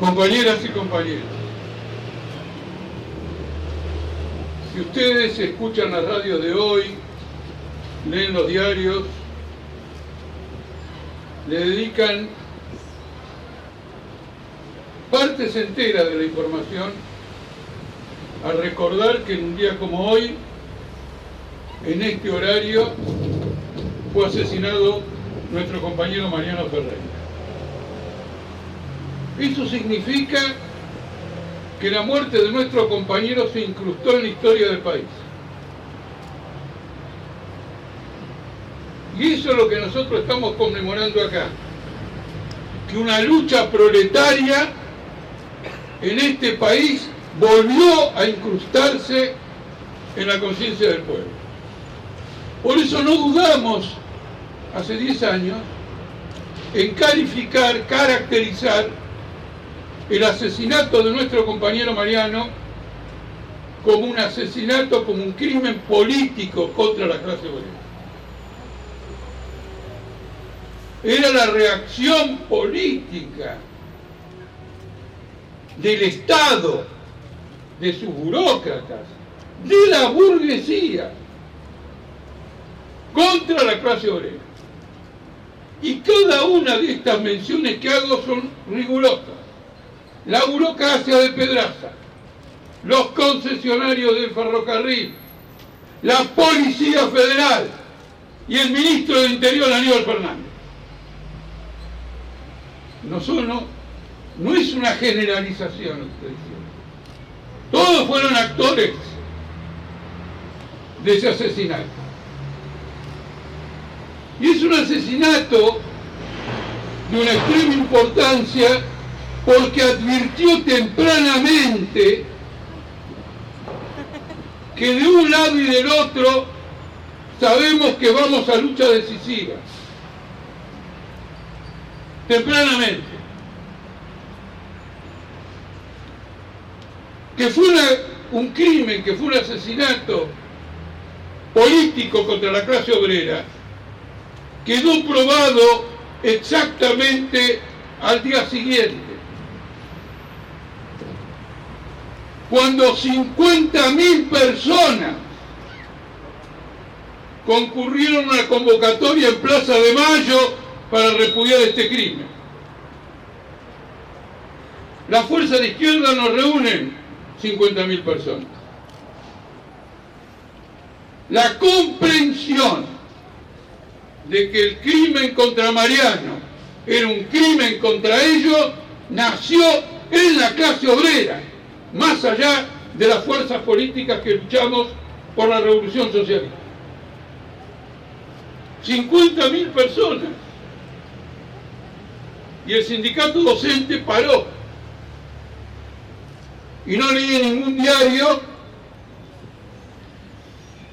Compañeras y compañeros, si ustedes escuchan la radio de hoy, leen los diarios, le dedican partes enteras de la información a recordar que en un día como hoy, en este horario, fue asesinado nuestro compañero Mariano Ferreira. Eso significa que la muerte de nuestro compañero se incrustó en la historia del país. Y eso es lo que nosotros estamos conmemorando acá. Que una lucha proletaria en este país volvió a incrustarse en la conciencia del pueblo. Por eso no dudamos, hace 10 años, en calificar, caracterizar el asesinato de nuestro compañero Mariano como un asesinato, como un crimen político contra la clase obrera. Era la reacción política del Estado, de sus burócratas, de la burguesía, contra la clase obrera. Y cada una de estas menciones que hago son rigurosas. La burocracia de Pedraza, los concesionarios del ferrocarril, la Policía Federal y el ministro de Interior Aníbal Fernández. No, son, no, es una generalización, Todos fueron actores de ese asesinato. Y es un asesinato de una extrema importancia porque advirtió tempranamente que de un lado y del otro sabemos que vamos a lucha decisiva. Tempranamente. Que fue un crimen, que fue un asesinato político contra la clase obrera, quedó probado exactamente al día siguiente. Cuando 50.000 personas concurrieron a una convocatoria en Plaza de Mayo para repudiar este crimen. La fuerza de izquierda nos reúnen 50.000 personas. La comprensión de que el crimen contra Mariano era un crimen contra ellos nació en la clase obrera más allá de las fuerzas políticas que luchamos por la revolución socialista. 50.000 personas. Y el sindicato docente paró. Y no leí en ningún diario,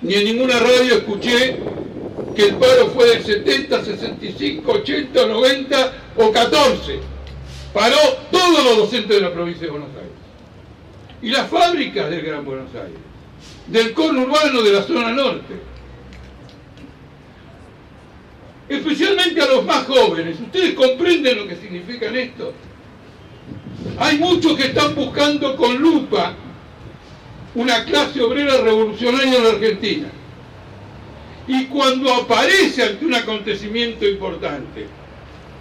ni en ninguna radio escuché que el paro fue del 70, 65, 80, 90 o 14. Paró todos los docentes de la provincia de Buenos Aires y las fábricas del Gran Buenos Aires, del urbano de la zona norte. Especialmente a los más jóvenes. ¿Ustedes comprenden lo que significan esto? Hay muchos que están buscando con lupa una clase obrera revolucionaria en la Argentina. Y cuando aparece ante un acontecimiento importante,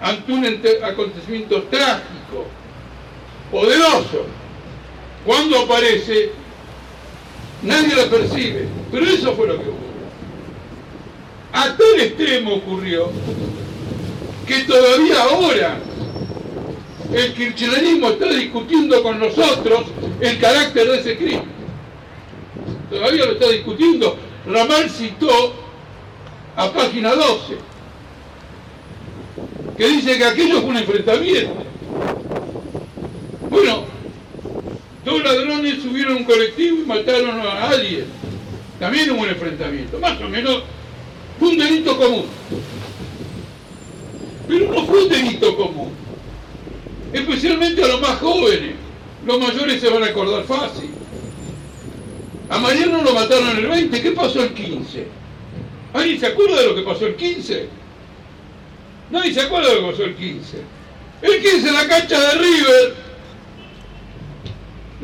ante un acontecimiento trágico, poderoso, cuando aparece, nadie la percibe. Pero eso fue lo que ocurrió. A tal extremo ocurrió que todavía ahora el kirchnerismo está discutiendo con nosotros el carácter de ese crimen. Todavía lo está discutiendo. Ramal citó a página 12, que dice que aquello fue un enfrentamiento. Bueno, Dos ladrones subieron un colectivo y mataron a alguien. También hubo un enfrentamiento. Más o menos fue un delito común. Pero no fue un delito común. Especialmente a los más jóvenes. Los mayores se van a acordar fácil. A Mariano lo mataron el 20. ¿Qué pasó el 15? ¿Alguien se acuerda de lo que pasó el 15? Nadie se acuerda de lo que pasó el 15. El 15 en la cancha de River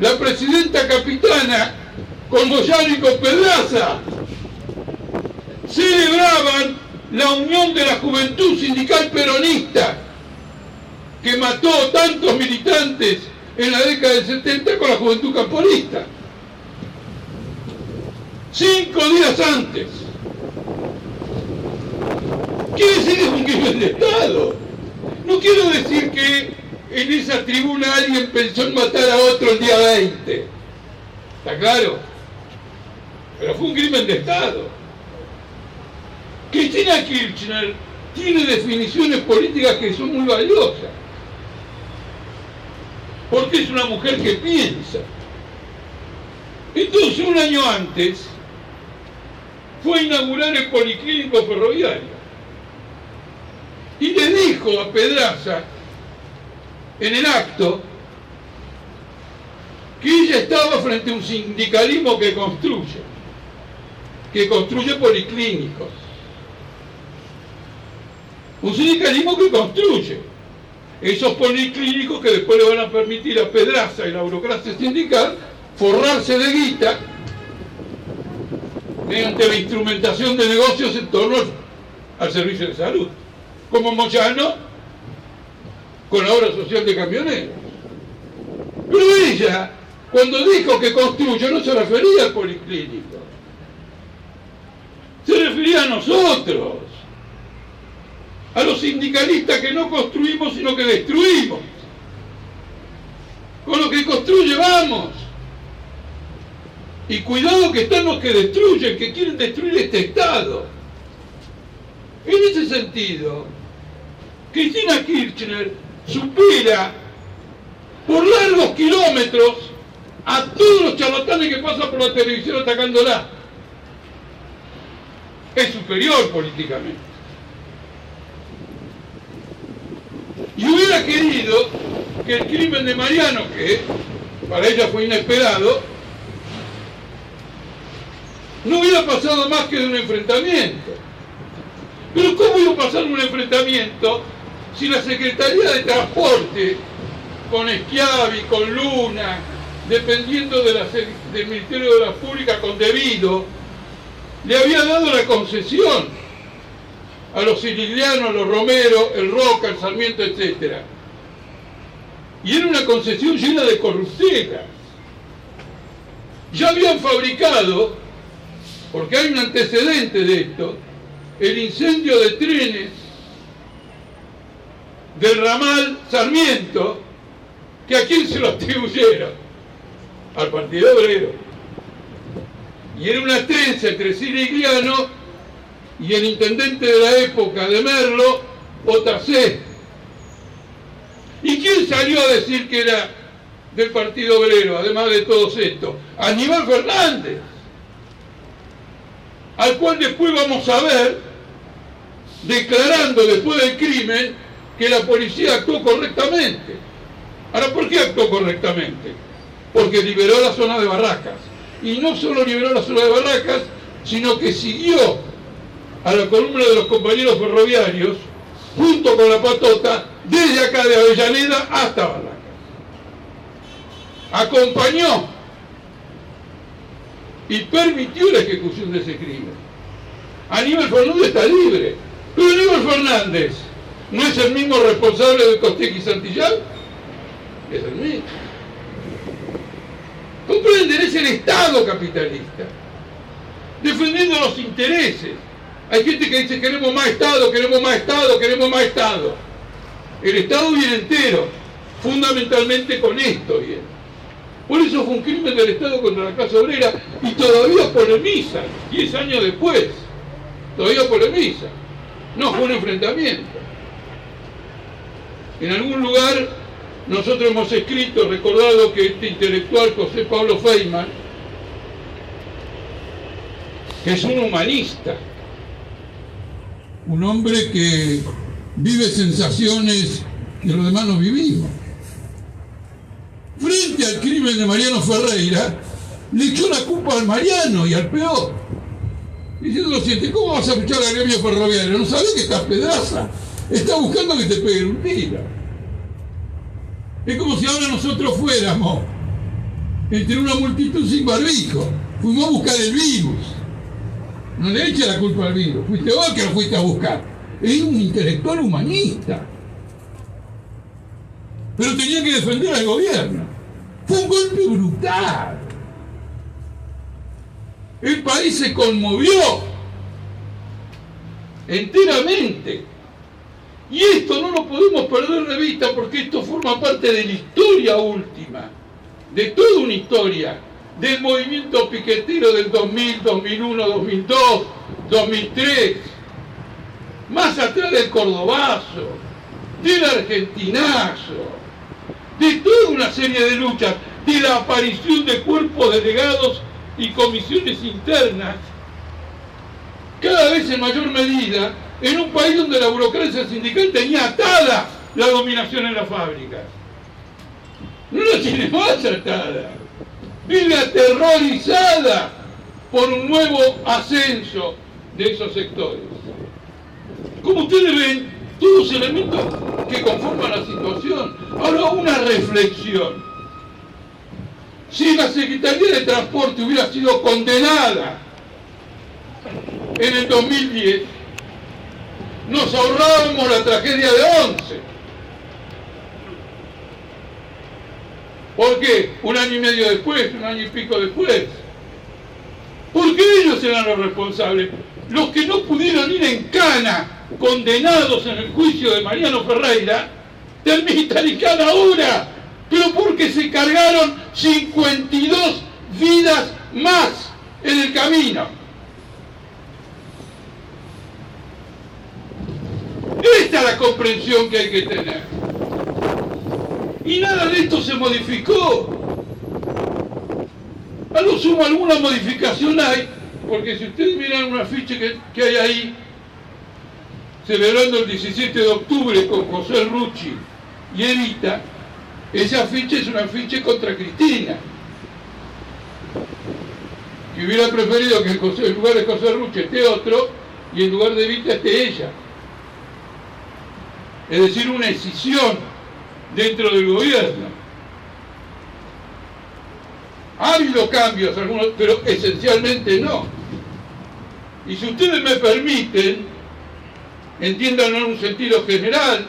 la presidenta capitana con Moyano y con Pedraza. Celebraban la unión de la juventud sindical peronista que mató tantos militantes en la década del 70 con la juventud camporista. Cinco días antes. Quiere decir es un crimen de Estado. No quiero decir que en esa tribuna alguien pensó en matar a otro el día 20. ¿Está claro? Pero fue un crimen de Estado. Cristina Kirchner tiene definiciones políticas que son muy valiosas. Porque es una mujer que piensa. Entonces, un año antes, fue a inaugurar el Policlínico Ferroviario. Y le dijo a Pedraza, en el acto, que ella estaba frente a un sindicalismo que construye, que construye policlínicos. Un sindicalismo que construye esos policlínicos que después le van a permitir a Pedraza y la burocracia sindical forrarse de guita mediante la instrumentación de negocios en torno al servicio de salud, como Moyano con la obra social de camioneros. Pero ella, cuando dijo que construye, no se refería al policlínico, se refería a nosotros, a los sindicalistas que no construimos, sino que destruimos. Con lo que construye vamos. Y cuidado que están los que destruyen, que quieren destruir este Estado. En ese sentido, Cristina Kirchner supera por largos kilómetros a todos los charlatanes que pasan por la televisión atacándola. Es superior políticamente. Y hubiera querido que el crimen de Mariano, que para ella fue inesperado, no hubiera pasado más que de un enfrentamiento. Pero ¿cómo iba a pasar un enfrentamiento si la Secretaría de Transporte, con Schiavi, con Luna, dependiendo del Ministerio de la Pública con debido, le había dado la concesión a los sicilianos, a los Romero, el Roca, el Sarmiento, etc. Y era una concesión llena de corruptelas. Ya habían fabricado porque hay un antecedente de esto, el incendio de trenes del ramal Sarmiento, que a quién se lo atribuyeron? Al Partido Obrero. Y era una trenza entre Sirigliano y el intendente de la época de Merlo, Otacé. ¿Y quién salió a decir que era del Partido Obrero, además de todos estos? Aníbal Fernández al cual después vamos a ver declarando después del crimen que la policía actuó correctamente. Ahora, ¿por qué actuó correctamente? Porque liberó la zona de Barracas. Y no solo liberó la zona de Barracas, sino que siguió a la columna de los compañeros ferroviarios, junto con la patota, desde acá de Avellaneda hasta Barracas. Acompañó y permitió la ejecución de ese crimen. Aníbal Fernández está libre, pero Aníbal Fernández no es el mismo responsable de Costec y Santillán, es el mismo. Comprenden, es el Estado capitalista, defendiendo los intereses. Hay gente que dice queremos más Estado, queremos más Estado, queremos más Estado. El Estado viene entero, fundamentalmente con esto viene. Por eso fue un crimen del Estado contra la clase obrera y todavía polemiza, 10 años después, todavía polemiza. No fue un enfrentamiento. En algún lugar nosotros hemos escrito, recordado que este intelectual José Pablo Feynman, que es un humanista, un hombre que vive sensaciones que los demás no vivimos frente al crimen de Mariano Ferreira, le echó la culpa al Mariano y al peor. Diciendo lo siguiente, ¿cómo vas a fichar al gremio ferroviario? ¿No sabes que estás pedaza? Está buscando que te peguen un tiro. Es como si ahora nosotros fuéramos entre una multitud sin barbijo. Fuimos a buscar el virus. No le eche la culpa al virus. Fuiste vos que lo fuiste a buscar. Es un intelectual humanista. Pero tenía que defender al gobierno. Fue un golpe brutal. El país se conmovió enteramente. Y esto no lo podemos perder de vista porque esto forma parte de la historia última, de toda una historia, del movimiento piquetero del 2000, 2001, 2002, 2003, más atrás del cordobazo, del argentinazo, de toda una serie de luchas, de la aparición de cuerpos delegados y comisiones internas, cada vez en mayor medida, en un país donde la burocracia sindical tenía atada la dominación en las fábricas. No la tiene más atada. Vive aterrorizada por un nuevo ascenso de esos sectores. Como ustedes ven, todos elementos que conforman la situación. Ahora una reflexión. Si la Secretaría de Transporte hubiera sido condenada en el 2010, nos ahorrábamos la tragedia de Once. ¿Por qué? Un año y medio después, un año y pico después. Porque ellos eran los responsables. Los que no pudieron ir en cana, condenados en el juicio de Mariano Ferreira, terminan en cana ahora. Pero porque se cargaron 52 vidas más en el camino. Esta es la comprensión que hay que tener. Y nada de esto se modificó. A lo sumo alguna modificación hay, porque si ustedes miran una ficha que, hay ahí, celebrando el 17 de octubre con José Rucci y Evita, esa ficha es una ficha contra Cristina. Que hubiera preferido que en lugar de José Rucci esté otro y en lugar de Evita esté ella es decir, una decisión dentro del gobierno. Ha habido cambios, algunos, pero esencialmente no. Y si ustedes me permiten, entiendan en un sentido general,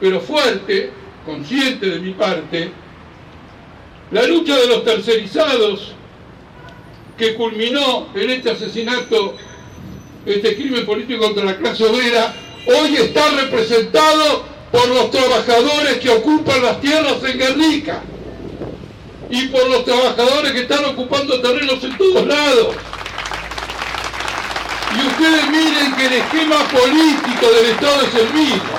pero fuerte, consciente de mi parte, la lucha de los tercerizados que culminó en este asesinato, este crimen político contra la clase obrera, hoy está representado por los trabajadores que ocupan las tierras en Guernica y por los trabajadores que están ocupando terrenos en todos lados. Y ustedes miren que el esquema político del Estado es el mismo.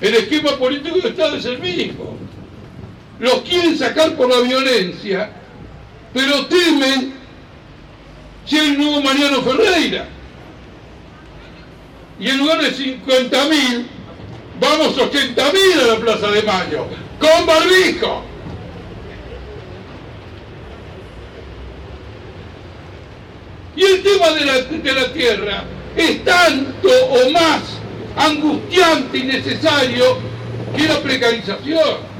El esquema político del Estado es el mismo. Los quieren sacar por la violencia, pero temen hay un nuevo Mariano Ferreira y en lugar de 50.000, vamos 80.000 a la Plaza de Mayo, con barbijo. Y el tema de la, de la tierra es tanto o más angustiante y necesario que la precarización.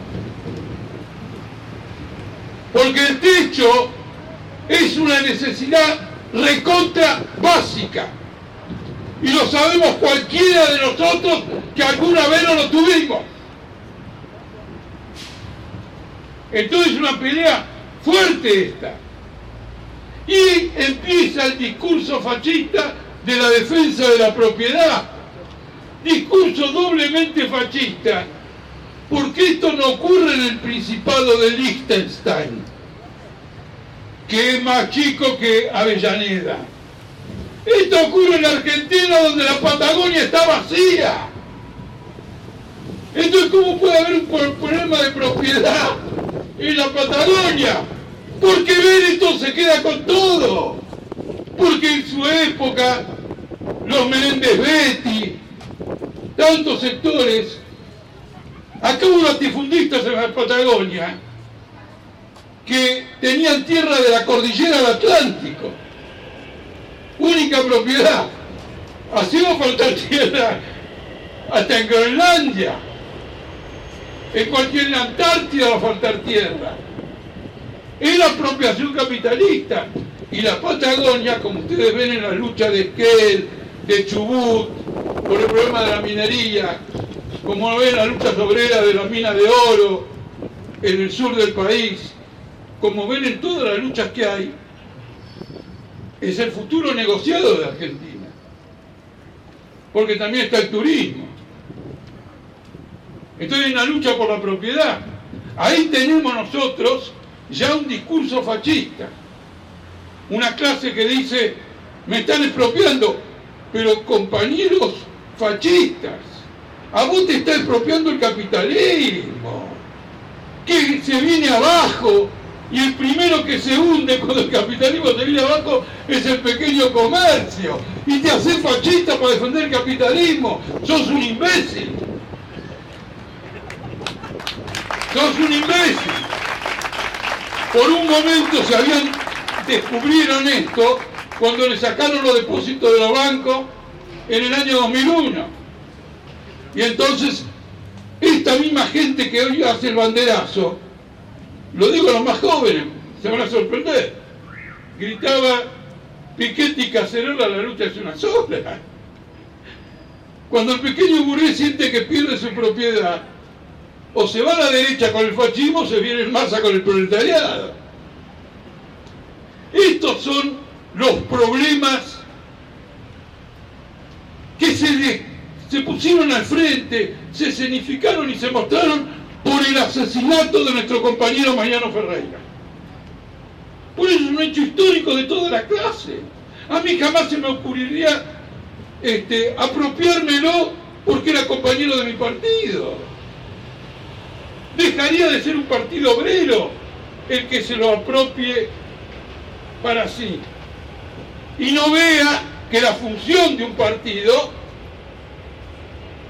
Porque el techo es una necesidad recontra básica. Y lo sabemos cualquiera de nosotros que alguna vez no lo tuvimos. Entonces es una pelea fuerte esta. Y empieza el discurso fascista de la defensa de la propiedad. Discurso doblemente fascista. Porque esto no ocurre en el Principado de Liechtenstein, que es más chico que Avellaneda esto ocurre en Argentina donde la Patagonia está vacía. Entonces, ¿cómo puede haber un problema de propiedad en la Patagonia? Porque Benetton se queda con todo. Porque en su época, los Menéndez Betty, tantos sectores, acá hubo latifundistas en la Patagonia que tenían tierra de la cordillera del Atlántico única propiedad. Así va a faltar tierra hasta en Groenlandia. En cualquier Antártida va a faltar tierra. Es la apropiación capitalista. Y la Patagonia, como ustedes ven en la lucha de Esquel, de Chubut, por el problema de la minería, como ven la lucha obrera de las minas de oro en el sur del país, como ven en todas las luchas que hay, es el futuro negociado de Argentina. Porque también está el turismo. Entonces hay una lucha por la propiedad. Ahí tenemos nosotros ya un discurso fascista. Una clase que dice, me están expropiando, pero compañeros fascistas, a vos te está expropiando el capitalismo, que se viene abajo, y el primero que se hunde cuando el capitalismo se viene abajo es el pequeño comercio. Y te haces fascista para defender el capitalismo. Sos un imbécil. Sos un imbécil. Por un momento se habían descubrieron esto cuando le sacaron los depósitos de los bancos en el año 2001. Y entonces, esta misma gente que hoy hace el banderazo, lo digo a los más jóvenes, se van a sorprender, gritaba Piquetti y Cacerola, la lucha es una sola. Cuando el pequeño burgués siente que pierde su propiedad, o se va a la derecha con el fascismo o se viene en masa con el proletariado. Estos son los problemas que se, se pusieron al frente, se escenificaron y se mostraron por el asesinato de nuestro compañero Mariano Ferreira. Por eso es un hecho histórico de toda la clase. A mí jamás se me ocurriría este, apropiármelo porque era compañero de mi partido. Dejaría de ser un partido obrero el que se lo apropie para sí. Y no vea que la función de un partido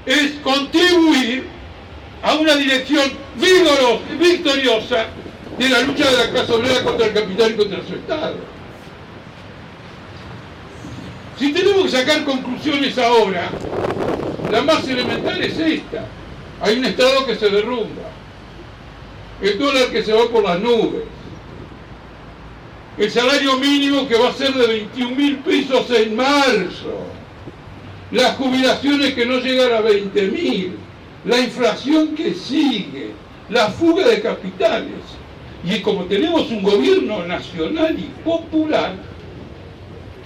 es contribuir a una dirección vigorosa, victoriosa de la lucha de la clase obrera contra el capital y contra su Estado. Si tenemos que sacar conclusiones ahora, la más elemental es esta. Hay un Estado que se derrumba, el dólar que se va por las nubes, el salario mínimo que va a ser de 21 mil pesos en marzo, las jubilaciones que no llegan a 20 mil, la inflación que sigue, la fuga de capitales. Y como tenemos un gobierno nacional y popular,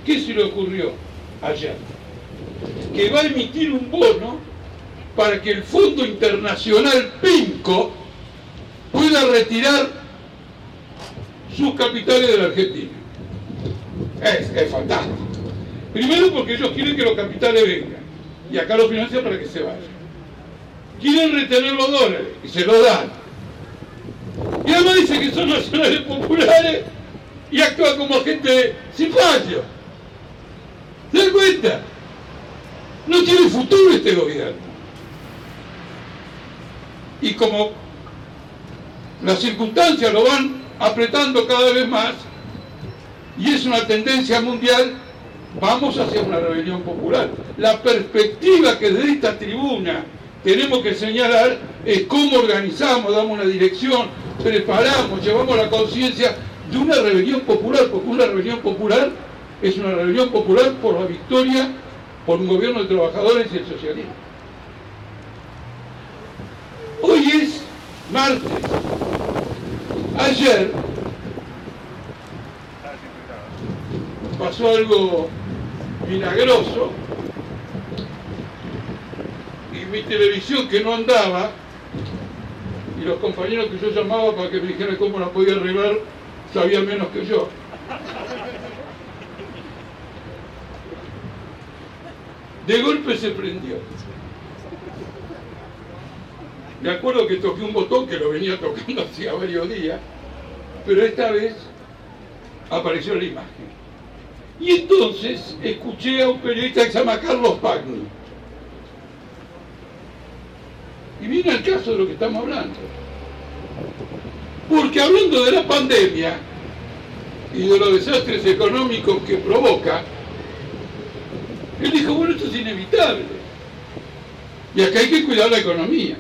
¿qué se le ocurrió ayer? Que va a emitir un bono para que el Fondo Internacional PINCO pueda retirar sus capitales de la Argentina. Es, fantástico. Primero porque ellos quieren que los capitales vengan. Y acá lo financian para que se vayan. Quieren retener los dólares y se lo dan. Y además dice que son nacionales populares y actúan como gente sin fallo. ¿Se dan cuenta? No tiene futuro este gobierno. Y como las circunstancias lo van apretando cada vez más y es una tendencia mundial, vamos hacia una rebelión popular. La perspectiva que desde esta tribuna tenemos que señalar es cómo organizamos, damos una dirección, preparamos, llevamos la conciencia de una rebelión popular, porque una rebelión popular es una rebelión popular por la victoria por un gobierno de trabajadores y el socialismo. Hoy es martes, Ayer pasó algo milagroso mi televisión que no andaba y los compañeros que yo llamaba para que me dijeran cómo la podía arreglar sabían menos que yo. De golpe se prendió. Me acuerdo que toqué un botón que lo venía tocando hacía varios días, pero esta vez apareció la imagen. Y entonces escuché a un periodista que se llama Carlos Pagni. Y viene al caso de lo que estamos hablando. Porque hablando de la pandemia y de los desastres económicos que provoca, él dijo, bueno, esto es inevitable. Y acá hay que cuidar la economía.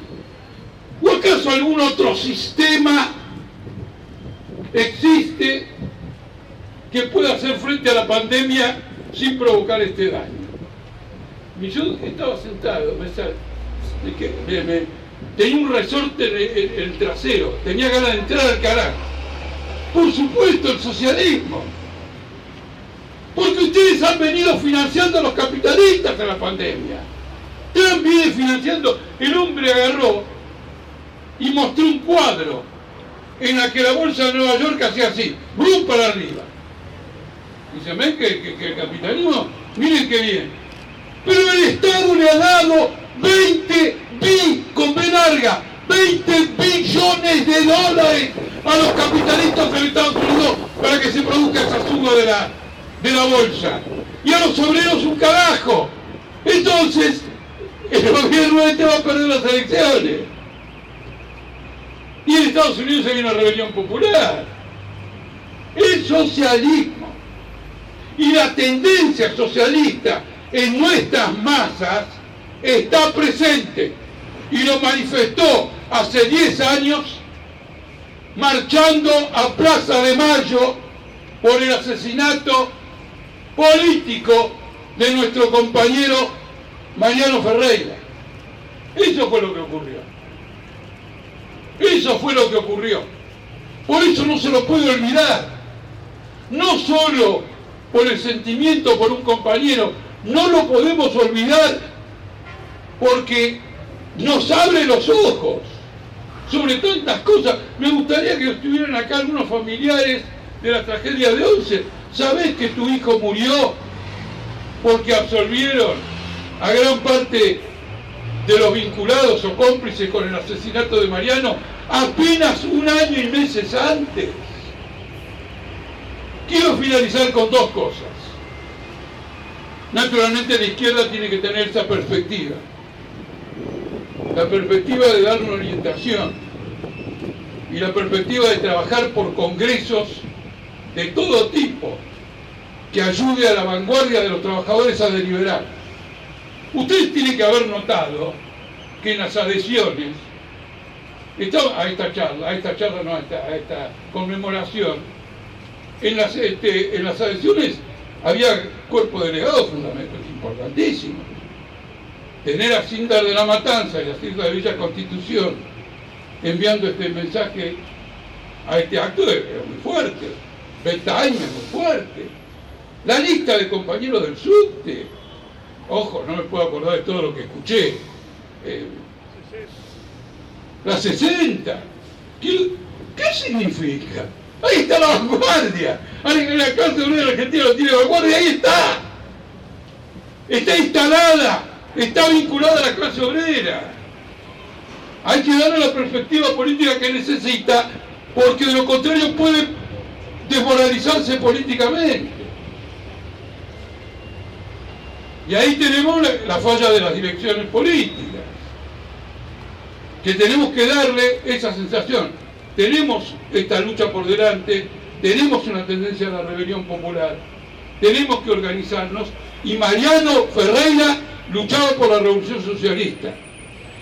¿O acaso algún otro sistema existe que pueda hacer frente a la pandemia sin provocar este daño? Y yo estaba sentado, tenía un resorte en el, trasero, tenía ganas de entrar al carajo. Por supuesto, el socialismo. Porque ustedes han venido financiando a los capitalistas en la pandemia. Trump viene financiando. El hombre agarró y mostró un cuadro en la que la bolsa de Nueva York hacía así, ¡brum! para arriba. Y se ve que, el capitalismo, miren qué bien. Pero el Estado le ha dado 20 bi, con B larga, 20 billones de dólares a los capitalistas del Estados Unidos para que se produzca esa suba de la, de la bolsa. Y a los obreros un carajo. Entonces, el gobierno este va a perder las elecciones. Y en Estados Unidos hay una rebelión popular. El socialismo y la tendencia socialista en nuestras masas está presente y lo manifestó hace 10 años marchando a Plaza de Mayo por el asesinato político de nuestro compañero Mariano Ferreira. Eso fue lo que ocurrió. Eso fue lo que ocurrió. Por eso no se lo puede olvidar. No solo por el sentimiento por un compañero, no lo podemos olvidar porque nos abre los ojos sobre tantas cosas. Me gustaría que estuvieran acá algunos familiares de la tragedia de Once. ¿Sabés que tu hijo murió porque absolvieron a gran parte de los vinculados o cómplices con el asesinato de Mariano apenas un año y meses antes. Quiero finalizar con dos cosas. Naturalmente la izquierda tiene que tener esa perspectiva. La perspectiva de dar una orientación y la perspectiva de trabajar por congresos de todo tipo que ayude a la vanguardia de los trabajadores a deliberar. Ustedes tienen que haber notado que en las adhesiones, a esta charla, a esta charla no, a esta, conmemoración, en las, este, en las adhesiones había cuerpo delegado fundamental, importantísimo. Tener a Cindar de la Matanza y a Cindar de Villa Constitución enviando este mensaje a este acto es muy fuerte. Betaña es muy fuerte. La lista de compañeros del subte, ojo, no me puedo acordar de todo lo que escuché. Eh, la 60. ¿Qué, ¿Qué significa? Ahí está la vanguardia. Alguien en la clase obrera argentina lo tiene vanguardia, ahí está. Está instalada, está vinculada a la clase obrera. Hay que darle la perspectiva política que necesita, porque de lo contrario puede desmoralizarse políticamente. Y ahí tenemos la, falla de las direcciones políticas, que tenemos que darle esa sensación tenemos esta lucha por delante, tenemos una tendencia a la rebelión popular, tenemos que organizarnos y Mariano Ferreira luchaba por la revolución socialista.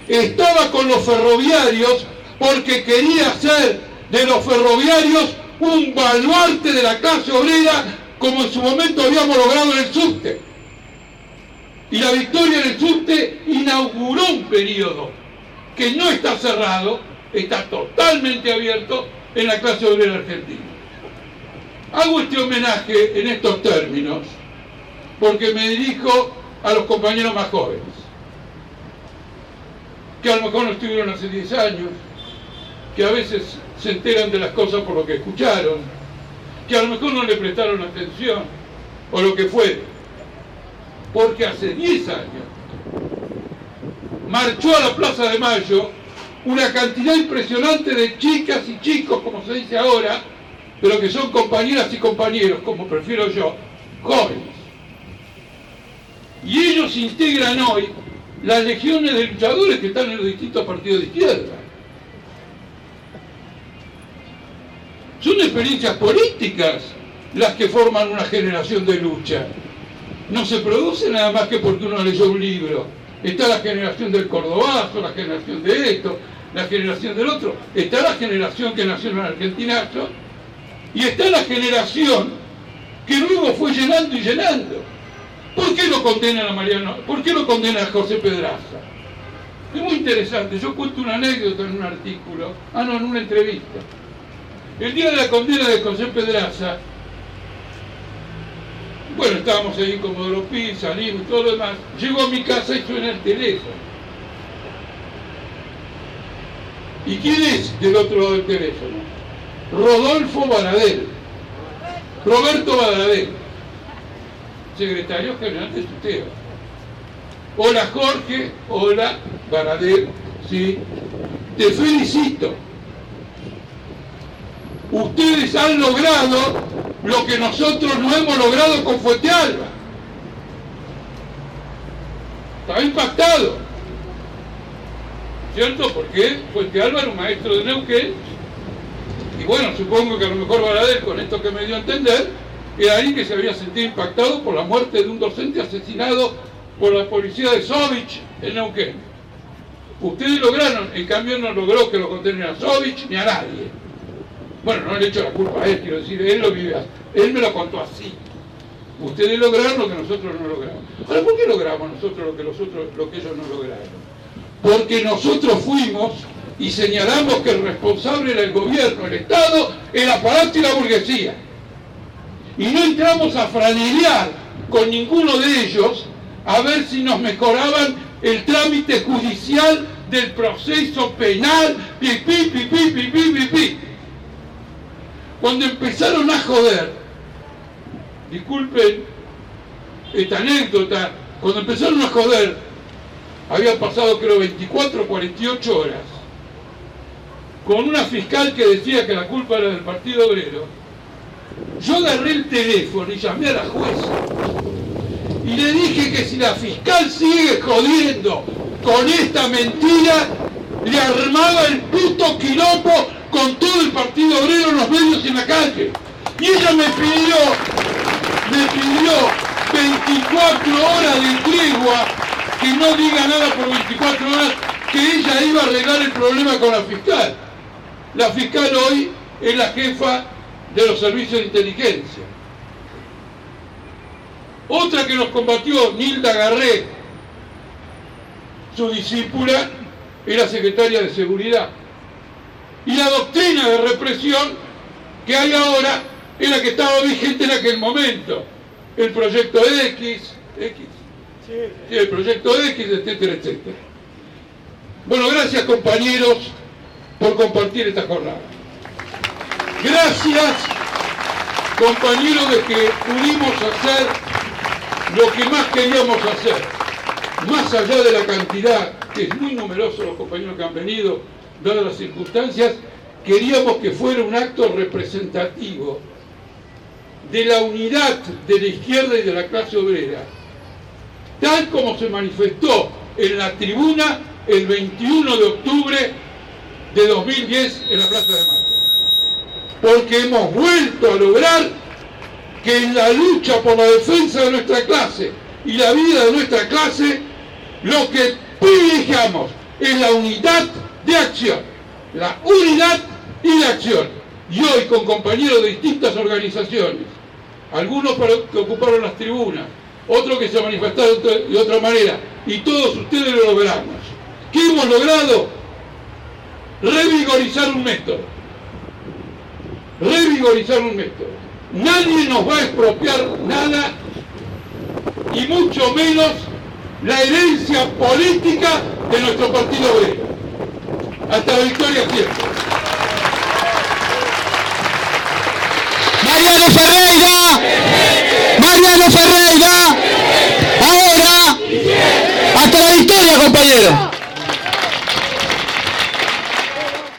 Estaba con los ferroviarios porque quería ser de los ferroviarios un baluarte de la clase obrera como en su momento habíamos logrado en el subte. Y la victoria en el subte inauguró un periodo que no está cerrado, está totalmente abierto en la clase obrera argentina. Hago este homenaje en estos términos porque me dirijo a los compañeros más jóvenes, que a lo mejor no estuvieron hace 10 años, que a veces se enteran de las cosas por lo que escucharon, que a lo mejor no le prestaron atención, o lo que fue, porque hace 10 años marchó a la Plaza de Mayo una cantidad impresionante de chicas y chicos, como se dice ahora, pero que son compañeras y compañeros, como prefiero yo, jóvenes. Y ellos integran hoy las legiones de luchadores que están en los distintos partidos de izquierda. Son experiencias políticas las que forman una generación de lucha. No se produce nada más que porque uno leyó un libro Está la generación del cordobazo, la generación de esto, la generación del otro. Está la generación que nació en el argentinazo y está la generación que luego fue llenando y llenando. ¿Por qué lo condenan a Mariano? ¿Por qué lo condena a José Pedraza? Es muy interesante. Yo cuento una anécdota en un artículo, ah no, en una entrevista. El día de la condena de José Pedraza, bueno, estábamos ahí en Comodoro Pi, salimos y todo lo demás. Llego a mi casa y suena el teléfono. ¿Y quién es del otro lado del teléfono? Rodolfo Baradel. Roberto Baradel, secretario general de tuteo. Hola Jorge, hola Baradel, sí. Te felicito. Ustedes han logrado lo que nosotros no hemos logrado con Fuente Alba. Estaba impactado. ¿Cierto? Porque Fuente Alba era un maestro de Neuquén. Y bueno, supongo que a lo mejor Baradel, con esto que me dio a entender, era alguien que se había sentido impactado por la muerte de un docente asesinado por la policía de Sovich en Neuquén. Ustedes lograron, en cambio no logró que lo condenen a Sovich ni a nadie. Bueno, no le echo la culpa a él, quiero decir, él lo vive Él me lo contó así. Ustedes lograron lo que nosotros no logramos. Ahora, ¿por qué logramos nosotros lo que, lo que ellos no lograron? Porque nosotros fuimos y señalamos que el responsable era el gobierno, el Estado, el aparato y la burguesía. Y no entramos a franelear con ninguno de ellos a ver si nos mejoraban el trámite judicial del proceso penal, pi, pi, pi, pi, pi, pi, pi, pi. Cuando empezaron a joder, disculpen esta anécdota, cuando empezaron a joder, había pasado creo 24 o 48 horas, con una fiscal que decía que la culpa era del Partido Obrero, yo agarré el teléfono y llamé a la jueza y le dije que si la fiscal sigue jodiendo con esta mentira, le armaba el puto quilombo con todo el Partido Obrero en los medios y en la calle. Y ella me pidió, me pidió 24 horas de tregua, que no diga nada por 24 horas, que ella iba a arreglar el problema con la fiscal. La fiscal hoy es la jefa de los servicios de inteligencia. Otra que nos combatió, Nilda Garré, su discípula, era secretaria de Seguridad. Y la doctrina de represión que hay ahora es la que estaba vigente en aquel momento. El proyecto X, X, el proyecto X, etcétera, etcétera. Bueno, gracias compañeros por compartir esta jornada. Gracias compañeros de que pudimos hacer lo que más queríamos hacer. Más allá de la cantidad, que es muy numeroso los compañeros que han venido, dadas las circunstancias, queríamos que fuera un acto representativo de la unidad de la izquierda y de la clase obrera, tal como se manifestó en la tribuna el 21 de octubre de 2010 en la Plaza de Mayo. Porque hemos vuelto a lograr que en la lucha por la defensa de nuestra clase y la vida de nuestra clase, lo que privilegiamos es la unidad de acción, la unidad y la acción. Y hoy con compañeros de distintas organizaciones, algunos que ocuparon las tribunas, otros que se manifestaron de otra manera, y todos ustedes lo logramos. ¿Qué hemos logrado? Revigorizar un método revigorizar un método. Nadie nos va a expropiar nada y mucho menos la herencia política de nuestro partido obrero. Hasta la victoria siempre. Mariano Ferreira, Mariano Ferreira, ahora, hasta la victoria compañero.